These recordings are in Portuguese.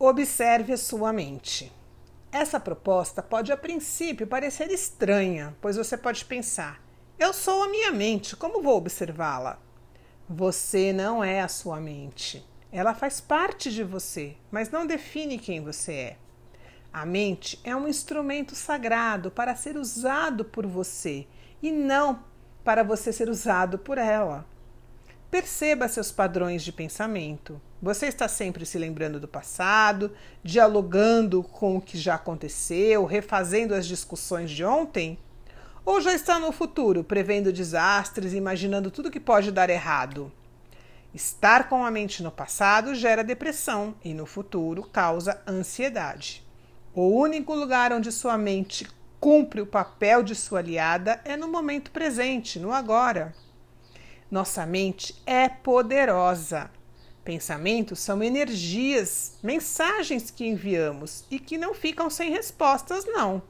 Observe a sua mente. Essa proposta pode a princípio parecer estranha, pois você pode pensar: eu sou a minha mente, como vou observá-la? Você não é a sua mente. Ela faz parte de você, mas não define quem você é. A mente é um instrumento sagrado para ser usado por você e não para você ser usado por ela. Perceba seus padrões de pensamento. Você está sempre se lembrando do passado, dialogando com o que já aconteceu, refazendo as discussões de ontem? Ou já está no futuro, prevendo desastres, imaginando tudo que pode dar errado? Estar com a mente no passado gera depressão e no futuro causa ansiedade. O único lugar onde sua mente cumpre o papel de sua aliada é no momento presente, no agora. Nossa mente é poderosa. Pensamentos são energias, mensagens que enviamos e que não ficam sem respostas, não.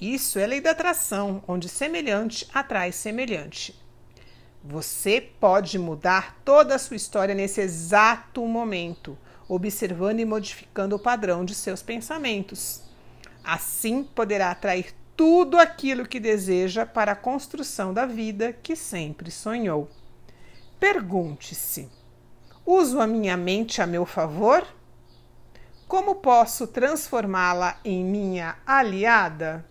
Isso é lei da atração, onde semelhante atrai semelhante. Você pode mudar toda a sua história nesse exato momento, observando e modificando o padrão de seus pensamentos. Assim, poderá atrair tudo aquilo que deseja para a construção da vida que sempre sonhou. Pergunte-se: uso a minha mente a meu favor? Como posso transformá-la em minha aliada?